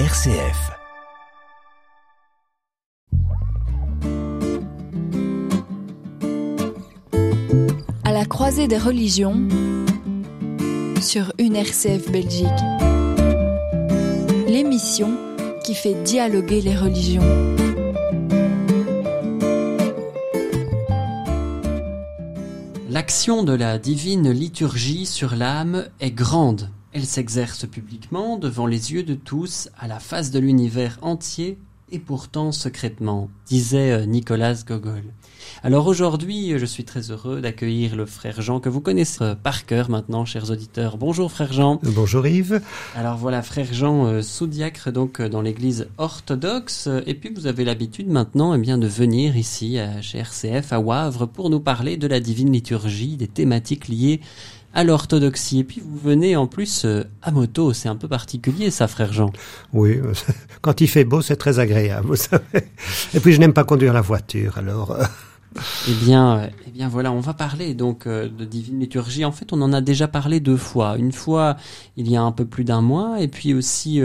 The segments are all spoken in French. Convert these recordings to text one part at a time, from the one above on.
RCF. À la croisée des religions sur une RCF Belgique. L'émission qui fait dialoguer les religions. L'action de la divine liturgie sur l'âme est grande. Elle s'exerce publiquement devant les yeux de tous, à la face de l'univers entier et pourtant secrètement, disait euh, Nicolas Gogol. Alors aujourd'hui, je suis très heureux d'accueillir le frère Jean que vous connaissez euh, par cœur maintenant, chers auditeurs. Bonjour frère Jean. Bonjour Yves. Alors voilà, frère Jean, euh, sous-diacre donc dans l'église orthodoxe. Et puis vous avez l'habitude maintenant eh bien, de venir ici à, chez RCF à Wavre pour nous parler de la divine liturgie, des thématiques liées à l'orthodoxie. Et puis vous venez en plus à moto, c'est un peu particulier ça, frère Jean. Oui, quand il fait beau, c'est très agréable, vous savez. Et puis je n'aime pas conduire la voiture, alors. Eh bien, eh bien voilà, on va parler donc de divine liturgie. En fait, on en a déjà parlé deux fois. Une fois, il y a un peu plus d'un mois, et puis aussi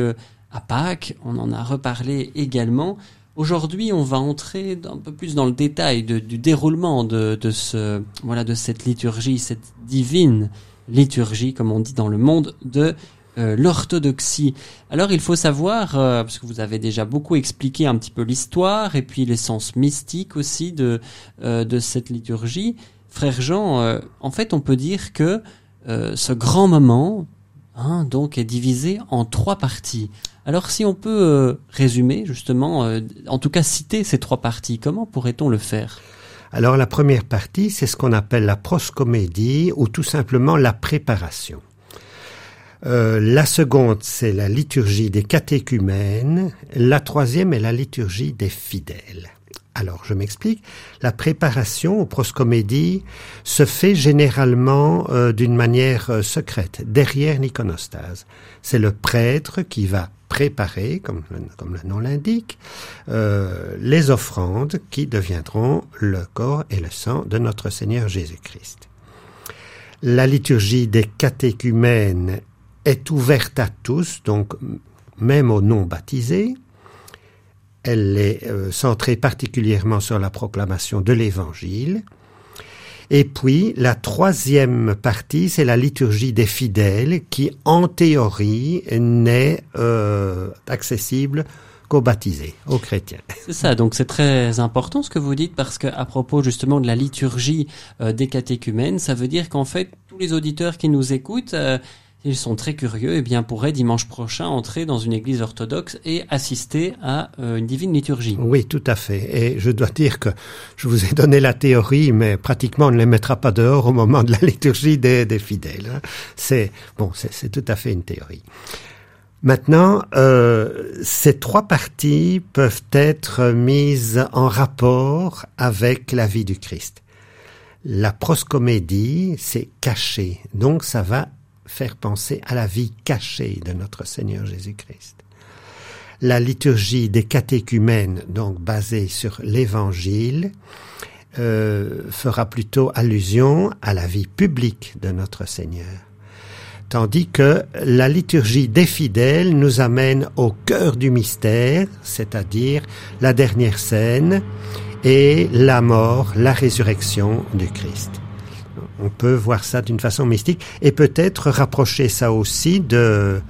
à Pâques, on en a reparlé également. Aujourd'hui, on va entrer un peu plus dans le détail de, du déroulement de, de, ce, voilà, de cette liturgie, cette divine liturgie, comme on dit dans le monde de euh, l'orthodoxie. Alors, il faut savoir, euh, parce que vous avez déjà beaucoup expliqué un petit peu l'histoire et puis l'essence mystique aussi de euh, de cette liturgie, frère Jean. en fait, on peut dire que ce grand moment, hein, donc, est divisé en trois parties. Alors si on peut euh, résumer justement, euh, en tout cas citer ces trois parties, comment pourrait-on le faire? Alors la première partie, c'est ce qu'on appelle la proscomédie ou tout simplement la préparation. Euh, la seconde, c'est la liturgie des catéchumènes. La troisième est la liturgie des fidèles. Alors, je m'explique. La préparation aux proscomédies se fait généralement euh, d'une manière euh, secrète, derrière l'iconostase. C'est le prêtre qui va préparer, comme le, nom l'indique, euh, les offrandes qui deviendront le corps et le sang de notre Seigneur Jésus-Christ. La liturgie des catéchumènes est ouverte à tous, donc même aux non baptisés. Elle est euh, centrée particulièrement sur la proclamation de l'Évangile. Et puis, la troisième partie, c'est la liturgie des fidèles qui, en théorie, n'est euh, accessible qu'aux baptisés, aux chrétiens. C'est ça, donc c'est très important ce que vous dites parce que à propos justement de la liturgie euh, des catéchumènes, ça veut dire qu'en fait tous les auditeurs qui nous écoutent euh, ils sont très curieux, et bien pourraient dimanche prochain entrer dans une église orthodoxe et assister à euh, une divine liturgie. Oui, tout à fait. Et je dois dire que je vous ai donné la théorie, mais pratiquement on ne les mettra pas dehors au moment de la liturgie des, des fidèles. Hein. C'est bon, c'est tout à fait une théorie. Maintenant, euh, ces trois parties peuvent être mises en rapport avec la vie du Christ. La proscomédie, c'est caché, donc ça va faire penser à la vie cachée de notre Seigneur Jésus-Christ. La liturgie des catéchumènes, donc basée sur l'Évangile, euh, fera plutôt allusion à la vie publique de notre Seigneur. Tandis que la liturgie des fidèles nous amène au cœur du mystère, c'est-à-dire la dernière scène et la mort, la résurrection du Christ on peut voir ça d'une façon mystique et peut-être rapprocher ça aussi de,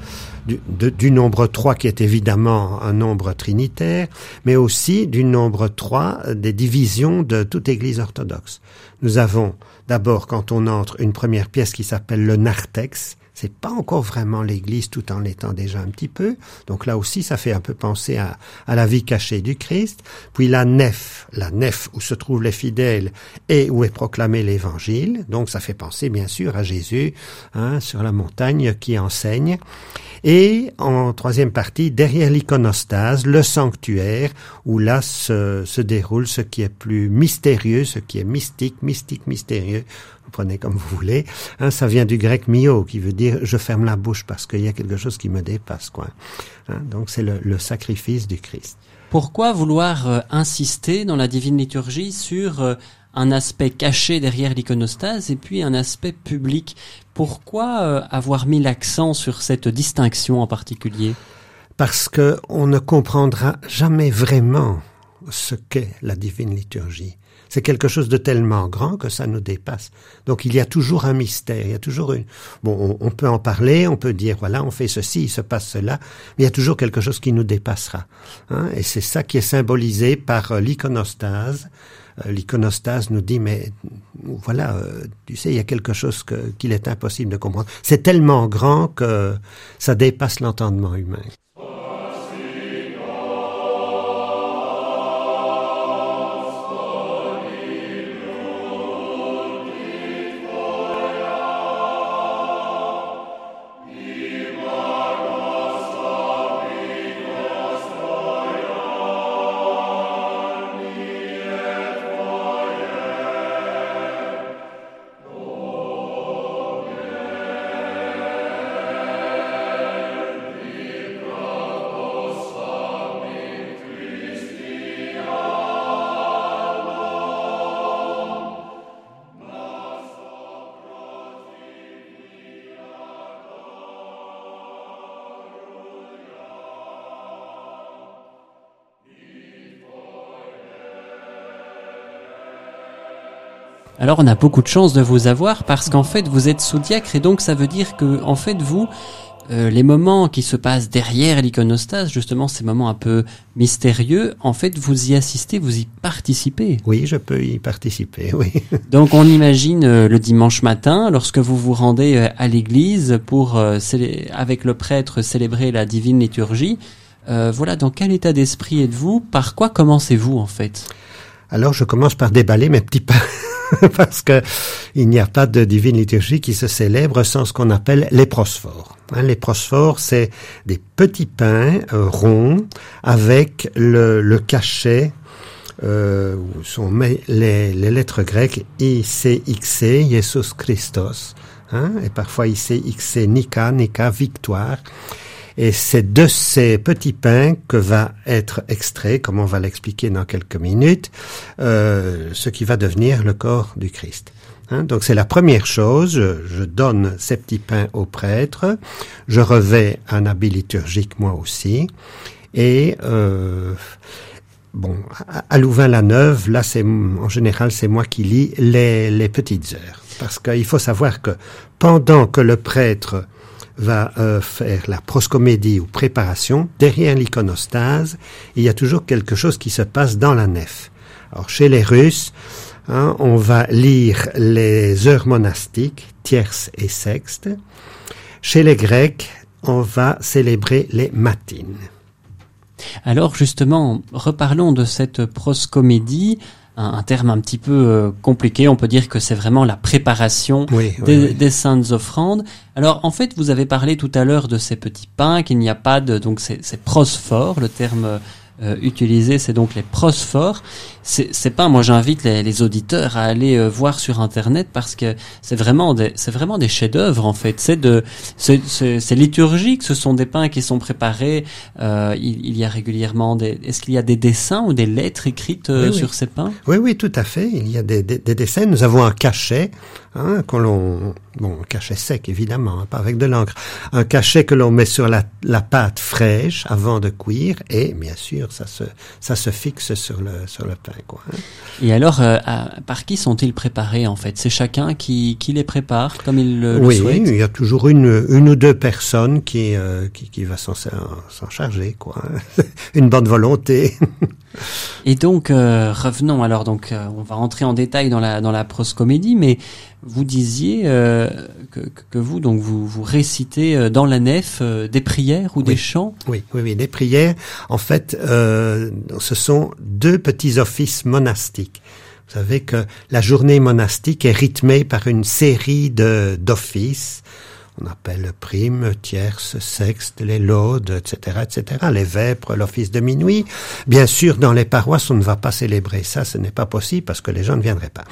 du, du, nombre 3 qui est évidemment un nombre trinitaire, mais aussi du nombre 3 des divisions de toute Église orthodoxe. Nous avons d'abord, quand on entre, une première pièce qui s'appelle le narthex, c'est pas encore vraiment l'Église tout en l'étant déjà un petit peu. Donc là aussi, ça fait un peu penser à, à, la vie cachée du Christ. Puis la nef, la nef où se trouvent les fidèles et où est proclamé l'Évangile. Donc ça fait penser bien sûr à Jésus hein, sur la montagne qui enseigne. Et en troisième partie, derrière l'iconostase, le sanctuaire, où là se, se déroule ce qui est plus mystérieux, ce qui est mystique, mystique, mystérieux vous prenez comme vous voulez. Hein, ça vient du grec mio, qui veut dire je ferme la bouche parce qu'il y a quelque chose qui me dépasse. Quoi. Hein, donc c'est le, le, sacrifice du Christ. Pourquoi vouloir euh, insister dans la divine liturgie sur euh, un aspect caché derrière l'iconostase et puis un aspect public Pourquoi euh, avoir mis l'accent sur cette distinction en particulier? Parce que on ne comprendra jamais vraiment ce qu'est la divine liturgie. C'est quelque chose de tellement grand que ça nous dépasse. Donc il y a toujours un mystère, il y a toujours une... Bon, on, peut en parler, on peut dire, voilà, on fait ceci, il se passe cela, mais il y a toujours quelque chose qui nous dépassera. Hein. Et c'est ça qui est symbolisé par euh, l'iconostase. L'iconostase nous dit, mais voilà, euh, tu sais, il y a quelque chose qu'il est impossible de comprendre. C'est tellement grand que ça dépasse l'entendement humain. Alors on a beaucoup de chance de vous avoir parce qu'en fait vous êtes sous-diacre et donc ça veut dire que en fait vous euh, les moments qui se passent derrière l'iconostase, justement ces moments un peu mystérieux, en fait vous y assistez, vous y participez. Oui, je peux y participer, oui. Donc on imagine euh, le dimanche matin, lorsque vous vous rendez euh, à l'église pour avec le prêtre célébrer la divine liturgie, voilà dans quel état d'esprit êtes-vous? Par quoi commencez-vous en fait? Alors je commence par déballer mes petits pas parce que il n'y a pas de divine liturgie qui se célèbre sans ce qu'on appelle les prosphores. Hein, les prosphores, c'est des petits pains euh, ronds avec le, cachet euh, où sont les, les, lettres grecques ICXC, Jesus Christos, hein, et parfois ICXC, Nika, Nika, victoire. Et c'est de ces petits pains que va être extrait, comme on va l'expliquer dans quelques minutes, euh, ce qui va devenir le corps du Christ. Hein, donc c'est la première chose, je, donne ces petits pains au prêtre, je revais un habit liturgique moi aussi, et euh, bon, à, Louvain-la-Neuve, là c'est en général c'est moi qui lis les, les petites heures, parce qu'il faut savoir que pendant que le prêtre va euh, faire la proscomédie ou préparation, derrière l'iconostase, il y a toujours quelque chose qui se passe dans la nef. Alors chez les Russes, hein, on va lire les heures monastiques, tierces et sextes. Chez les Grecs, on va célébrer les matines. Alors justement, reparlons de cette proscomédie un, terme un petit peu euh, compliqué. On peut dire que c'est vraiment la préparation des, saintes offrandes. Alors en fait, vous avez parlé tout à l'heure de ces petits pains, qu'il n'y a pas de donc c'est prosphore, le terme euh, utilisé, c'est donc les prosphores. C'est pas, moi j'invite les, les, auditeurs à aller euh, voir sur internet parce que c'est vraiment des, c'est vraiment des chefs-d'œuvre en fait. C'est de, c'est liturgique. Ce sont des pains qui sont préparés. Euh, il, il, y a régulièrement des. Est-ce qu'il y a des dessins ou des lettres écrites euh, sur ces pains? Oui, oui, tout à fait. Il y a des, des, des dessins. Nous avons un cachet hein, que l'on bon, un cachet sec évidemment, hein, pas avec de l'encre, un cachet que l'on met sur la, la, pâte fraîche avant de cuire et bien sûr ça se ça se fixe sur le sur le pain quoi. Hein. Et alors euh, par qui sont-ils préparés en fait? C'est chacun qui, qui les prépare comme il le, oui, souhaite? Oui, il y a toujours une une ou deux personnes qui euh, qui, qui va s'en charger quoi. Hein. une bonne volonté. et donc euh, revenons alors donc on va rentrer en détail dans la dans la proscomédie mais vous disiez euh, que, que, vous donc vous, vous récitez euh, dans la nef euh, des prières ou des chants? Oui, oui, oui, des prières. En fait, euh, ce sont deux petits offices monastiques. Vous savez que la journée monastique est rythmée par une série de d'offices on appelle prime, tierce, sexte, les laudes, etc., etc., les vêpres, l'office de minuit. Bien sûr, dans les paroisses, on ne va pas célébrer ça, ce n'est pas possible parce que les gens ne viendraient pas.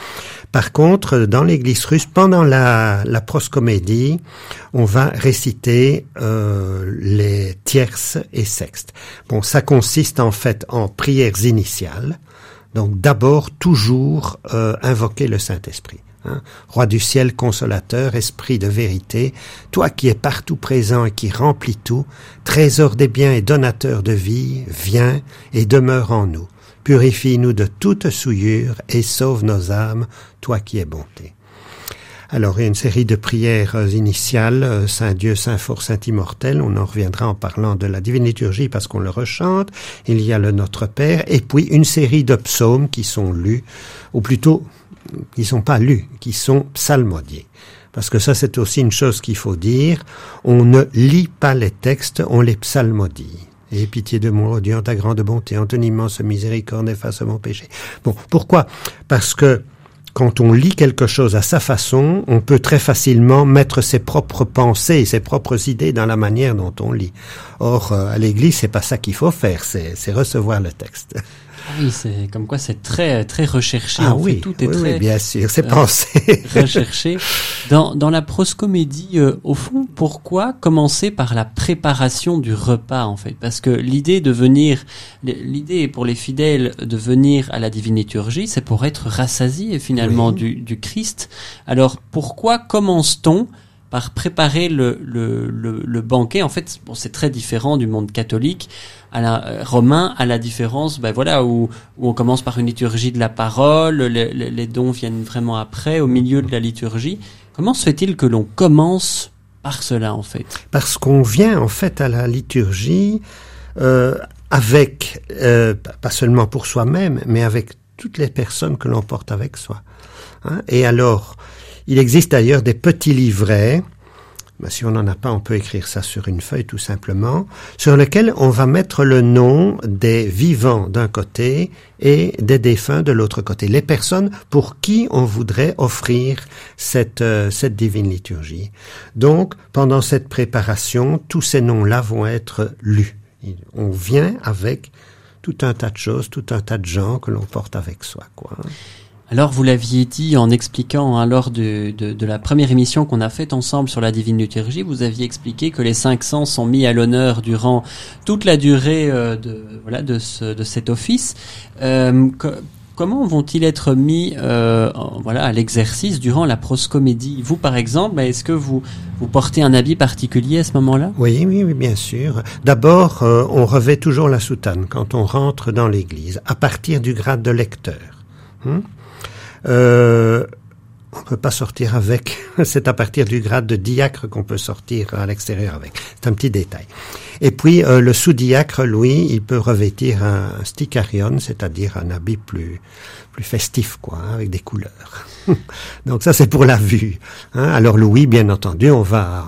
Par contre, dans l'église russe, pendant la, la proscomédie, on va réciter euh, les tierces et sextes. Bon, ça consiste en fait en prières initiales. Donc d'abord, toujours euh, invoquer le Saint-Esprit. Hein. Roi du ciel, consolateur, esprit de vérité, toi qui es partout présent et qui remplis tout, trésor des biens et donateur de vie, viens et demeure en nous. Purifie-nous de toute souillure et sauve nos âmes, toi qui es bonté. Alors, il y a une série de prières euh, initiales, euh, Saint Dieu, Saint Fort, Saint Immortel, on en reviendra en parlant de la divine liturgie parce qu'on le rechante, il y a le Notre Père, et puis une série de psaumes qui sont lus, ou plutôt, qui sont pas lus, qui sont psalmodiés. Parce que ça, c'est aussi une chose qu'il faut dire, on ne lit pas les textes, on les psalmodie. Et pitié de moi, Dieu, en ta grande bonté, en ton immense miséricorde, efface mon péché. Bon, pourquoi? Parce que quand on lit quelque chose à sa façon, on peut très facilement mettre ses propres pensées, ses propres idées dans la manière dont on lit. Or, euh, à l'église, c'est pas ça qu'il faut faire, c'est recevoir le texte. Oui, c'est comme quoi c'est très très recherché. Ah oui, tout est très bien sûr, c'est euh, pensé. recherché. Dans dans la proscomédie, euh, au fond, pourquoi commencer par la préparation du repas en fait? Parce que l'idée de venir, l'idée pour les fidèles de venir à la divine liturgie, c'est pour être rassasié finalement du du Christ. Alors pourquoi commence-t-on par préparer le, le, le, banquet. En fait, bon, c'est très différent du monde catholique à la, euh, romain, à la différence, ben voilà, où, où on commence par une liturgie de la parole, les, dons viennent vraiment après, au milieu de la liturgie. Comment se fait-il que l'on commence par cela, en fait? Parce qu'on vient, en fait, à la liturgie euh, avec, euh, pas seulement pour soi-même, mais avec toutes les personnes que l'on porte avec soi. Hein Et alors, il existe d'ailleurs des petits livrets, ben, si on n'en a pas, on peut écrire ça sur une feuille tout simplement, sur lequel on va mettre le nom des vivants d'un côté et des défunts de l'autre côté, les personnes pour qui on voudrait offrir cette, euh, cette divine liturgie. Donc, pendant cette préparation, tous ces noms-là vont être lus. On vient avec tout un tas de choses, tout un tas de gens que l'on porte avec soi, quoi. Alors vous l'aviez dit en expliquant hein, lors de, de, la première émission qu'on a faite ensemble sur la divine liturgie, vous aviez expliqué que les cinq sens sont mis à l'honneur durant toute la durée euh, de, voilà, de, ce, de cet office. Euh, comment vont-ils être mis euh, voilà, à l'exercice durant la proscomédie? Vous par exemple, est-ce que vous, vous portez un habit particulier à ce moment-là? Oui, oui, oui, bien sûr. D'abord, on revêt toujours la soutane quand on rentre dans l'église, à partir du grade de lecteur. Hein euh, on peut pas sortir avec. C'est à partir du grade de diacre qu'on peut sortir à l'extérieur avec. C'est un petit détail. Et puis euh, le sous-diacre, Louis, il peut revêtir un, sticarion, c'est-à-dire un habit plus plus festif, quoi, hein, avec des couleurs. Donc ça, c'est pour la vue. Hein. Alors Louis, bien entendu, on va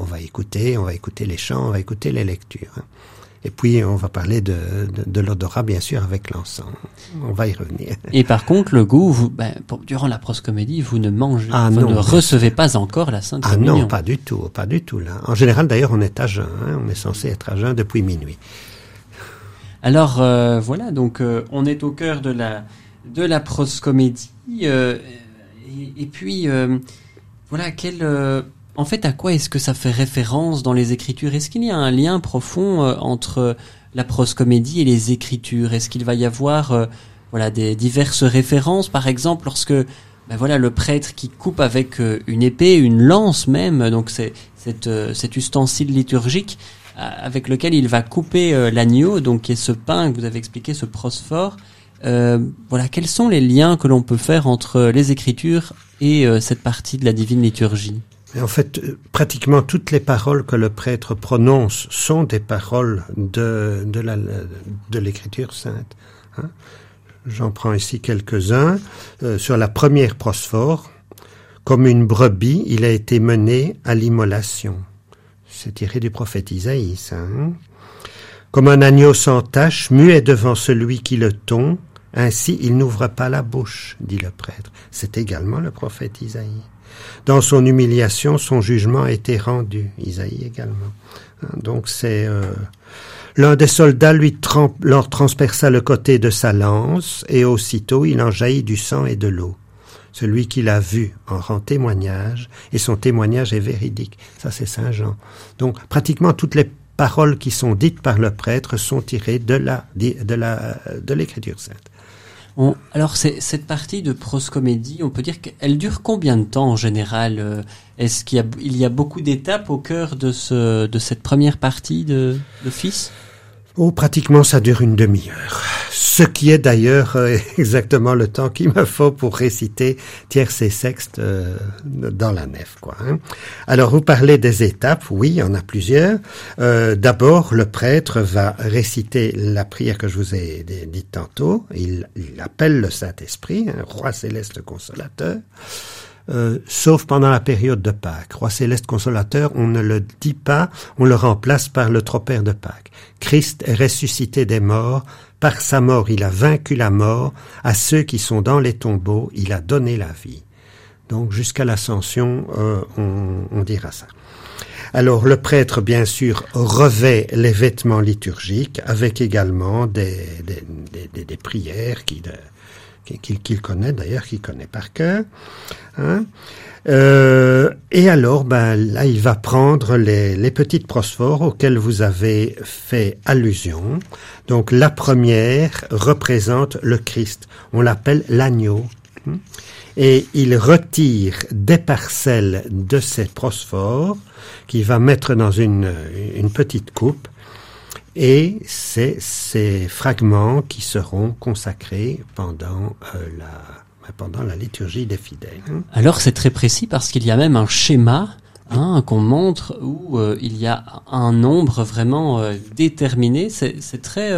on, va écouter, on va écouter les chants, on va écouter les lectures. Hein. Et puis, on va parler de, de, l'odorat, bien sûr, avec l'encens. On va y revenir. Et par contre, le goût, vous, ben, durant la proscomédie, vous ne mangez, ah, vous ne recevez pas encore la Sainte ah, non, pas du tout, pas du tout. Là. En général, d'ailleurs, on est à jeun. Hein, on est censé être à jeun depuis minuit. Alors, euh, voilà, donc euh, on est au cœur de la, de la proscomédie. Euh, et, et, puis, voilà, quel en fait, à quoi est-ce que ça fait référence dans les Écritures? Est-ce qu'il y a un lien profond euh, entre la proscomédie et les Écritures? Est-ce qu'il va y avoir euh, voilà des diverses références, par exemple, lorsque ben voilà le prêtre qui coupe avec euh, une épée, une lance même, donc c'est cet ustensile liturgique avec lequel il va couper l'agneau, donc qui est ce pain que vous avez expliqué, ce prosphore. voilà, quels sont les liens que l'on peut faire entre les Écritures et cette partie de la divine liturgie? En fait, euh, pratiquement toutes les paroles que le prêtre prononce sont des paroles de, de, l'écriture sainte. Hein. J'en prends ici quelques-uns. Euh, sur la première prosphore, comme une brebis, il a été mené à l'immolation. C'est tiré du prophète Isaïe, hein. Comme un agneau sans tache, muet devant celui qui le tond, ainsi il n'ouvre pas la bouche, dit le prêtre. C'est également le prophète Isaïe. Dans son humiliation, son jugement a été rendu. Isaïe également. Hein, donc c'est euh, l'un des soldats lui leur transperça le côté de sa lance et aussitôt il en jaillit du sang et de l'eau. Celui qui l'a vu en rend témoignage et son témoignage est véridique. Ça c'est Saint Jean. Donc pratiquement toutes les paroles qui sont dites par le prêtre sont tirées de la de la de l'écriture sainte. Alors cette partie de proscomédie, on peut dire qu'elle dure combien de temps en général euh, Est-ce qu'il y a, il y a beaucoup d'étapes au cœur de, ce, de cette première partie de, de Fils? Oh, pratiquement, ça dure une demi-heure. Ce qui est d'ailleurs euh, exactement le temps qu'il me faut pour réciter tierce et sexte euh, dans la nef, quoi. Hein. Alors, vous parlez des étapes. Oui, il y en a plusieurs. Euh, D'abord, le prêtre va réciter la prière que je vous ai dit tantôt. Il, il appelle le Saint-Esprit, un roi céleste consolateur. Euh, sauf pendant la période de Pâques. Roi céleste consolateur, on ne le dit pas, on le remplace par le tropère de Pâques. Christ est ressuscité des morts, par sa mort il a vaincu la mort, à ceux qui sont dans les tombeaux il a donné la vie. Donc jusqu'à l'ascension, euh, on, dira ça. Alors le prêtre, bien sûr, revêt les vêtements liturgiques avec également des, des, des, prières qui, qu'il connaît d'ailleurs, qu'il connaît par cœur. Hein. Euh, et alors, ben là, il va prendre les, les, petites prosphores auxquelles vous avez fait allusion. Donc la première représente le Christ. On l'appelle l'agneau. Et il retire des parcelles de ces prosphores qu'il va mettre dans une petite coupe et c'est ces fragments qui seront consacrés pendant euh, la pendant la liturgie des fidèles. Alors c'est très précis parce qu'il y a même un schéma hein, qu'on montre où euh, il y a un nombre vraiment euh, déterminé. C'est très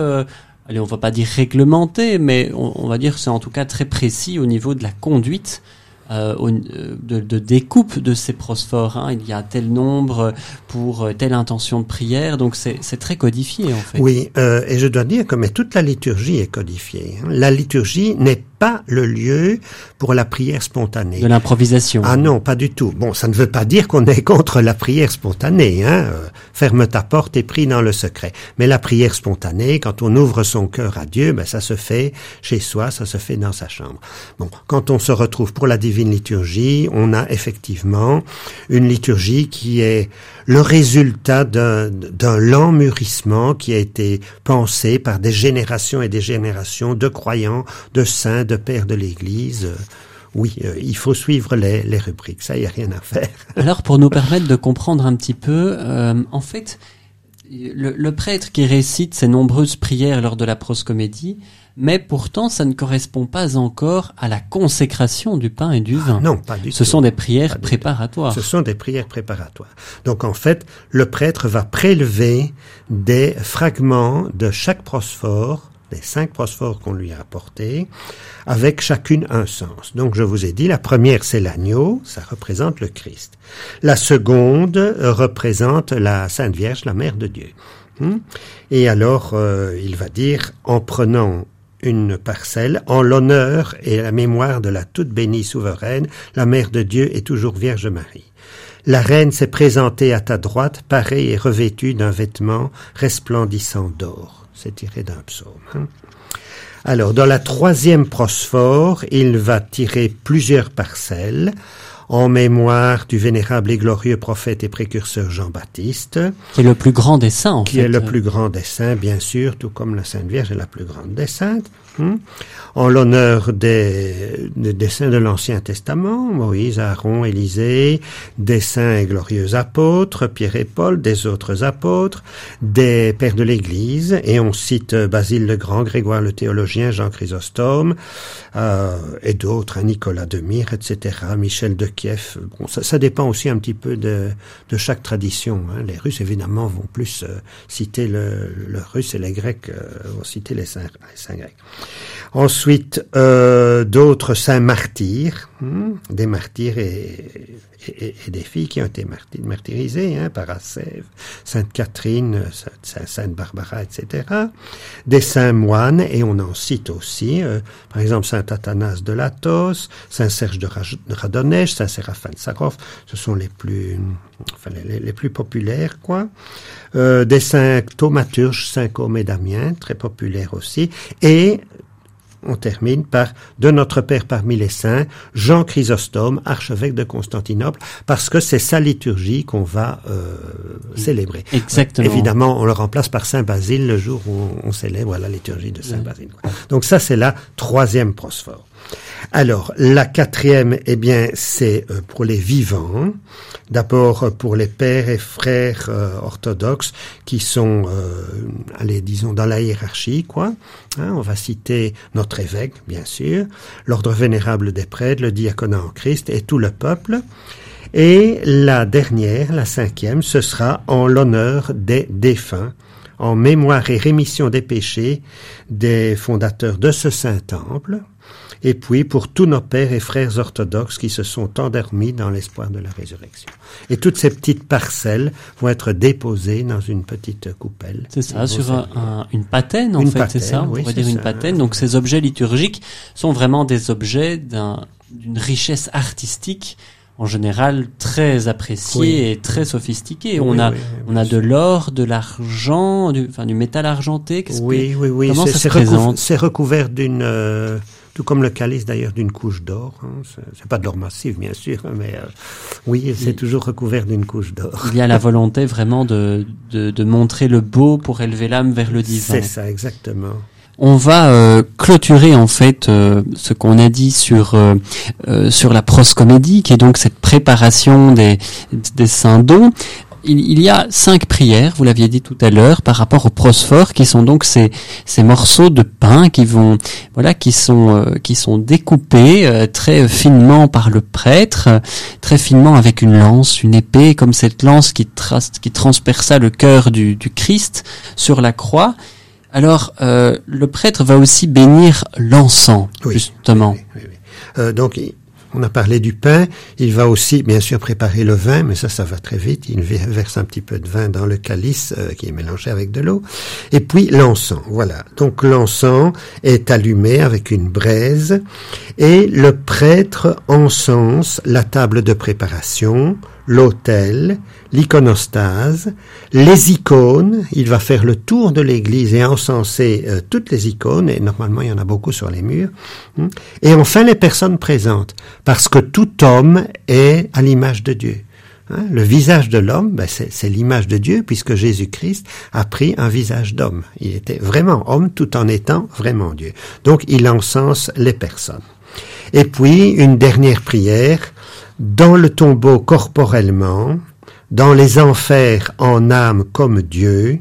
allez, on va pas dire réglementé, mais on, va dire c'est en tout cas très précis au niveau de la conduite euh, euh, de, découpe de ces prosphores. Hein. Il y a tel nombre pour euh, telle intention de prière, donc c'est très codifié en fait. Oui, et je dois dire que mais toute la liturgie est codifiée. Hein. La liturgie n'est pas le lieu pour la prière spontanée. De l'improvisation. Ah non, pas du tout. Bon, ça ne veut pas dire qu'on est contre la prière spontanée. Hein. ferme ta porte et prie dans le secret. Mais la prière spontanée, quand on ouvre son cœur à Dieu, ben ça se fait chez soi, ça se fait dans sa chambre. Bon, quand on se retrouve pour la divine liturgie, on a effectivement une liturgie qui est le résultat d'un lent mûrissement qui a été pensé par des générations et des générations de croyants, de saints, de pères de l'Église. Oui, euh, il faut suivre les, rubriques, ça, il n'y a rien à faire. Alors, pour nous permettre de comprendre un petit peu, euh, en fait, le, le, prêtre qui récite ses nombreuses prières lors de la proscomédie, mais pourtant ça ne correspond pas encore à la consécration du pain et du ah, vin. non, pas du Ce sont des prières préparatoires. Ce sont des prières préparatoires. Donc en fait, le prêtre va prélever des fragments de chaque prosphore, des cinq prosphores qu'on lui a apportés, avec chacune un sens. Donc je vous ai dit, la première c'est l'agneau, ça représente le Christ. La seconde représente la Sainte Vierge, la Mère de Dieu. Hmm? Et alors, euh, il va dire, en prenant une parcelle en l'honneur et la mémoire de la toute bénie souveraine, la Mère de Dieu et toujours Vierge Marie. La reine s'est présentée à ta droite, parée et revêtue d'un vêtement resplendissant d'or. C'est tiré d'un psaume. Hein. Alors, dans la troisième prosphore, il va tirer plusieurs parcelles en mémoire du vénérable et glorieux prophète et précurseur Jean-Baptiste. Qui est le plus grand des saints, en qui est le plus grand des saints, bien sûr, tout comme la Sainte Vierge est la plus grande des saintes. Hmm? en l'honneur des, des, saints de l'Ancien Testament, Moïse, Aaron, Élisée, des saints et glorieux apôtres, Pierre et Paul, des autres apôtres, des pères de l'Église, et on cite Basile le Grand, Grégoire le théologien, Jean Chrysostome, euh, et d'autres, hein, Nicolas de Myre, etc., Michel de Kiev. Bon, ça, ça, dépend aussi un petit peu de, de chaque tradition. Hein. Les Russes, évidemment, vont plus euh, citer le, le, russe et les Grecs euh, vont citer les saints grecs. Ensuite, euh, d'autres saints martyrs, des martyrs et, et, des filles qui ont été martyrisées, hein, Paracève, Sainte Catherine, Sainte Barbara, etc. Des saints moines, et on en cite aussi, euh, par exemple Saint Athanas de Latos, Saint Serge de Radonèche, Saint Séraphin de Sarov, ce sont les plus, enfin, les, les plus populaires, quoi. Euh, des saints thaumaturges, Saint Côme et Damien, très populaires aussi, et on termine par de notre Père parmi les saints, Jean Chrysostome, archevêque de Constantinople, parce que c'est sa liturgie qu'on va euh, célébrer. Exactement. Évidemment, on le remplace par Saint Basile le jour où on, célèbre la liturgie de Saint Basile. Donc ça, c'est la troisième prosphore. Alors, la quatrième, eh bien, c'est euh, pour les vivants. D'abord euh, pour les pères et frères euh, orthodoxes qui sont, allez, disons, dans la hiérarchie, quoi. Hein, on va citer notre évêque, bien sûr, l'ordre vénérable des prêtres, le diaconat en Christ et tout le peuple. Et la dernière, la cinquième, ce sera en l'honneur des défunts, en mémoire et rémission des péchés des fondateurs de ce saint temple, et puis pour tous nos pères et frères orthodoxes qui se sont endormis dans l'espoir de la résurrection. Et toutes ces petites parcelles vont être déposées dans une petite coupelle. C'est ça, sur un, une patène en fait, c'est ça On pourrait dire une patène. Donc ces objets liturgiques sont vraiment des objets d'une richesse artistique en général très apprécié et très sophistiqué. on a on a de l'or, de l'argent, du enfin du métal argenté. Oui, oui, oui. Comment ça se présente? C'est recouvert d'une euh, tout comme le calice d'ailleurs d'une couche d'or. Hein. C'est pas de l'or massif bien sûr, mais euh, oui, c'est toujours recouvert d'une couche d'or. Il y a la volonté vraiment de, de, de montrer le beau pour élever l'âme vers le divin. C'est ça, exactement. On va euh, clôturer en fait euh, ce qu'on a dit sur sur la proscomédie, qui est donc cette préparation des des saints dons il, y a cinq prières, vous l'aviez dit tout à l'heure, par rapport aux prosphores, qui sont donc ces, ces morceaux de pain qui vont, voilà, qui sont, euh, qui sont découpés euh, très finement par le prêtre, très finement avec une lance, une épée, comme cette lance qui, trace, qui transperça le cœur du, du Christ sur la croix. Alors, euh, le prêtre va aussi bénir l'encens, justement. donc, on a parlé du pain. Il va aussi, bien sûr, préparer le vin, mais ça, ça va très vite. Il verse un petit peu de vin dans le calice euh, qui est mélangé avec de l'eau. Et puis l'encens, voilà. Donc l'encens est allumé avec une braise et le prêtre encense la table de préparation, l'autel, l'iconostase, les icônes. Il va faire le tour de l'église et encenser euh, toutes les icônes, et normalement il y en a beaucoup sur les murs. Hein. Et enfin les personnes présentes, parce que tout homme est à l'image de Dieu. Hein. Le visage de l'homme, ben c'est l'image de Dieu, puisque Jésus-Christ a pris un visage d'homme. Il était vraiment homme tout en étant vraiment Dieu. Donc il encense les personnes. Et puis une dernière prière dans le tombeau corporellement, dans les enfers en âme comme Dieu,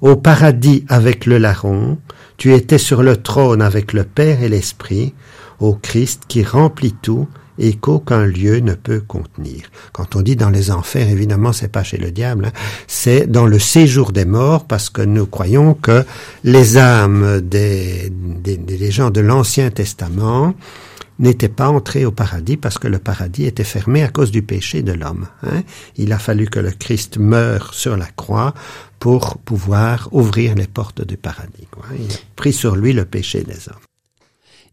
au paradis avec le larron, tu étais sur le trône avec le Père et l'Esprit, au Christ qui remplit tout et qu'aucun lieu ne peut contenir. Quand on dit dans les enfers, évidemment, c'est pas chez le diable, hein, c'est dans le séjour des morts, parce que nous croyons que les âmes des, des, des gens de l'Ancien Testament n'était pas entré au paradis parce que le paradis était fermé à cause du péché de l'homme. Hein. Il a fallu que le Christ meure sur la croix pour pouvoir ouvrir les portes du paradis. Il a pris sur lui le péché des hommes.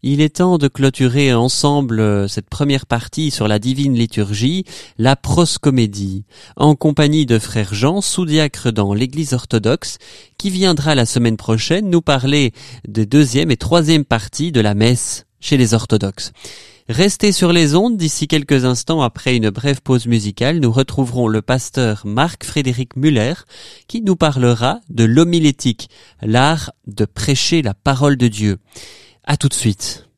Il est temps de clôturer ensemble euh, cette première partie sur la divine liturgie, la proscomédie, en compagnie de frère Jean, sous-diacre dans l'église orthodoxe, qui viendra la semaine prochaine nous parler des deuxième et troisième parties de la messe chez les orthodoxes. Restez sur les ondes, d'ici quelques instants après une brève pause musicale, nous retrouverons le pasteur Marc-Frédéric Muller qui nous parlera de l'homilétique, l'art de prêcher la parole de Dieu. À tout de suite.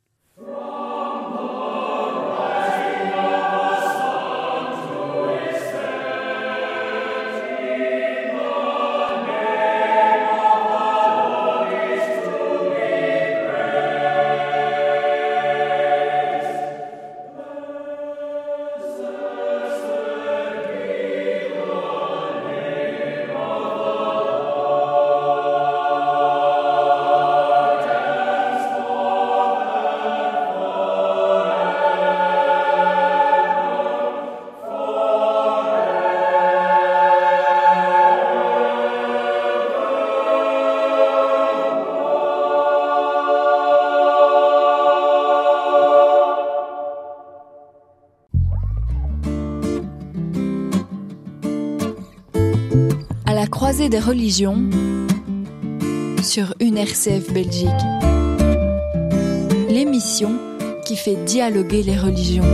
Des religions sur une RCF Belgique. l'émission qui fait dialoguer les religions.